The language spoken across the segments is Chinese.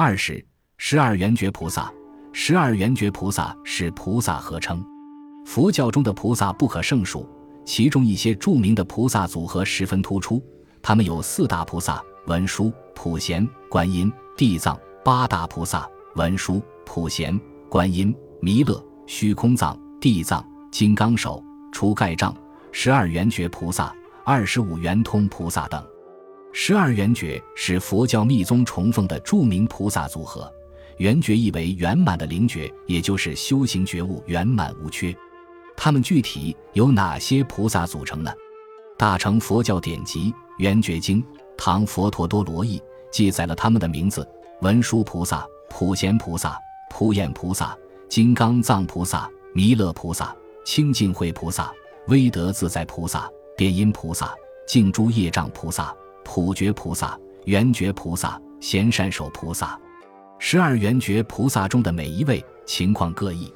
二是十二圆觉菩萨。十二圆觉菩萨是菩萨合称，佛教中的菩萨不可胜数，其中一些著名的菩萨组合十分突出。他们有四大菩萨：文殊、普贤、观音、地藏；八大菩萨：文殊、普贤、观音、弥勒、虚空藏、地藏、金刚手、除盖障；十二圆觉菩萨、二十五圆通菩萨等。十二圆觉是佛教密宗崇奉的著名菩萨组合。圆觉意为圆满的灵觉，也就是修行觉悟圆满无缺。他们具体由哪些菩萨组成呢？大乘佛教典籍《圆觉经》唐佛陀多罗译记载了他们的名字：文殊菩萨、普贤菩萨、普眼菩萨、金刚藏菩萨、弥勒菩萨、清净慧菩萨、威德自在菩萨、变音菩萨、净诸业障菩萨、普觉菩萨、圆觉菩萨、贤善手菩萨。十二圆觉菩萨中的每一位情况各异，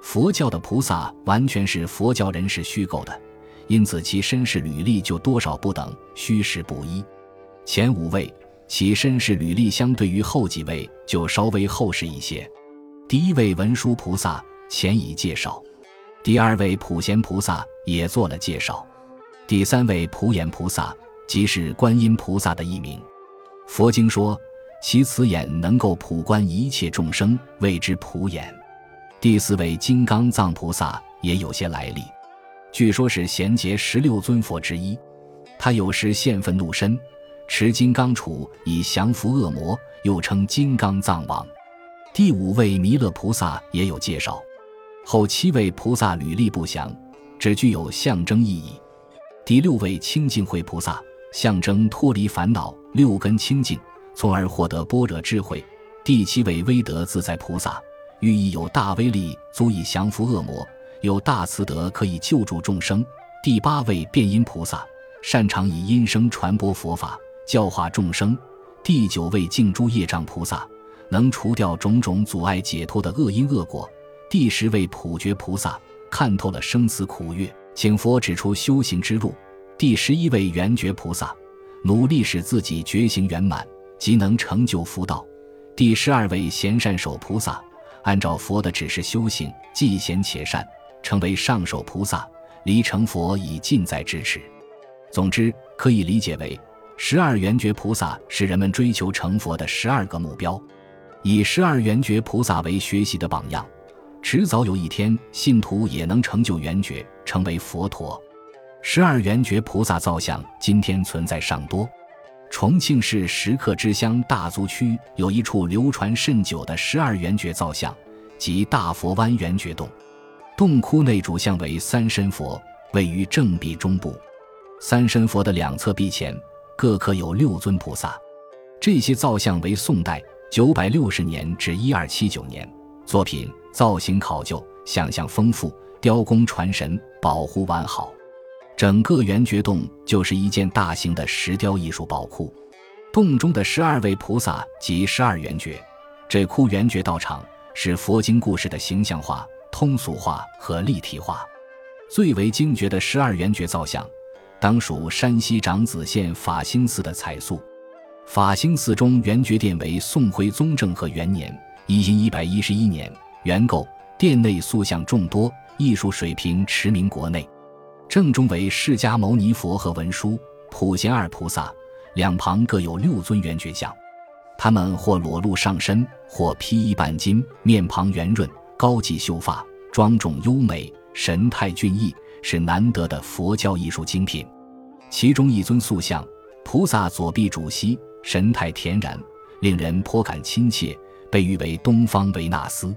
佛教的菩萨完全是佛教人士虚构的，因此其身世履历就多少不等，虚实不一。前五位其身世履历相对于后几位就稍微厚实一些。第一位文殊菩萨前已介绍，第二位普贤菩萨也做了介绍，第三位普眼菩萨即是观音菩萨的译名。佛经说。其此眼能够普观一切众生，谓之普眼。第四位金刚藏菩萨也有些来历，据说是贤劫十六尊佛之一。他有时现愤怒身，持金刚杵以降服恶魔，又称金刚藏王。第五位弥勒菩萨也有介绍，后七位菩萨履历不详，只具有象征意义。第六位清净慧菩萨，象征脱离烦恼，六根清净。从而获得般若智慧。第七位威德自在菩萨，寓意有大威力，足以降服恶魔；有大慈德，可以救助众生。第八位变音菩萨，擅长以音声传播佛法，教化众生。第九位净诸业障菩萨，能除掉种种阻碍解脱的恶因恶果。第十位普觉菩萨，看透了生死苦乐，请佛指出修行之路。第十一位圆觉菩萨，努力使自己觉行圆满。即能成就福道。第十二位贤善手菩萨，按照佛的指示修行，既贤且善，成为上首菩萨，离成佛已近在咫尺。总之，可以理解为，十二圆觉菩萨是人们追求成佛的十二个目标。以十二圆觉菩萨为学习的榜样，迟早有一天，信徒也能成就圆觉，成为佛陀。十二圆觉菩萨造像今天存在尚多。重庆市石刻之乡大足区有一处流传甚久的十二圆觉造像，即大佛湾圆觉洞。洞窟内主像为三身佛，位于正壁中部。三身佛的两侧壁前各刻有六尊菩萨。这些造像为宋代九百六十年至一二七九年作品，造型考究，想象丰富，雕工传神，保护完好。整个圆觉洞就是一件大型的石雕艺术宝库，洞中的十二位菩萨及十二圆觉，这窟圆觉道场是佛经故事的形象化、通俗化和立体化。最为惊绝的十二圆觉造像，当属山西长子县法兴寺的彩塑。法兴寺中圆觉殿为宋徽宗政和元年（一一一百一十一年）元构，殿内塑像众多，艺术水平驰名国内。正中为释迦牟尼佛和文殊、普贤二菩萨，两旁各有六尊圆觉像，他们或裸露上身，或披衣半襟，面庞圆润，高髻秀发，庄重优美，神态俊逸，是难得的佛教艺术精品。其中一尊塑像，菩萨左臂主膝，神态恬然，令人颇感亲切，被誉为东方维纳斯。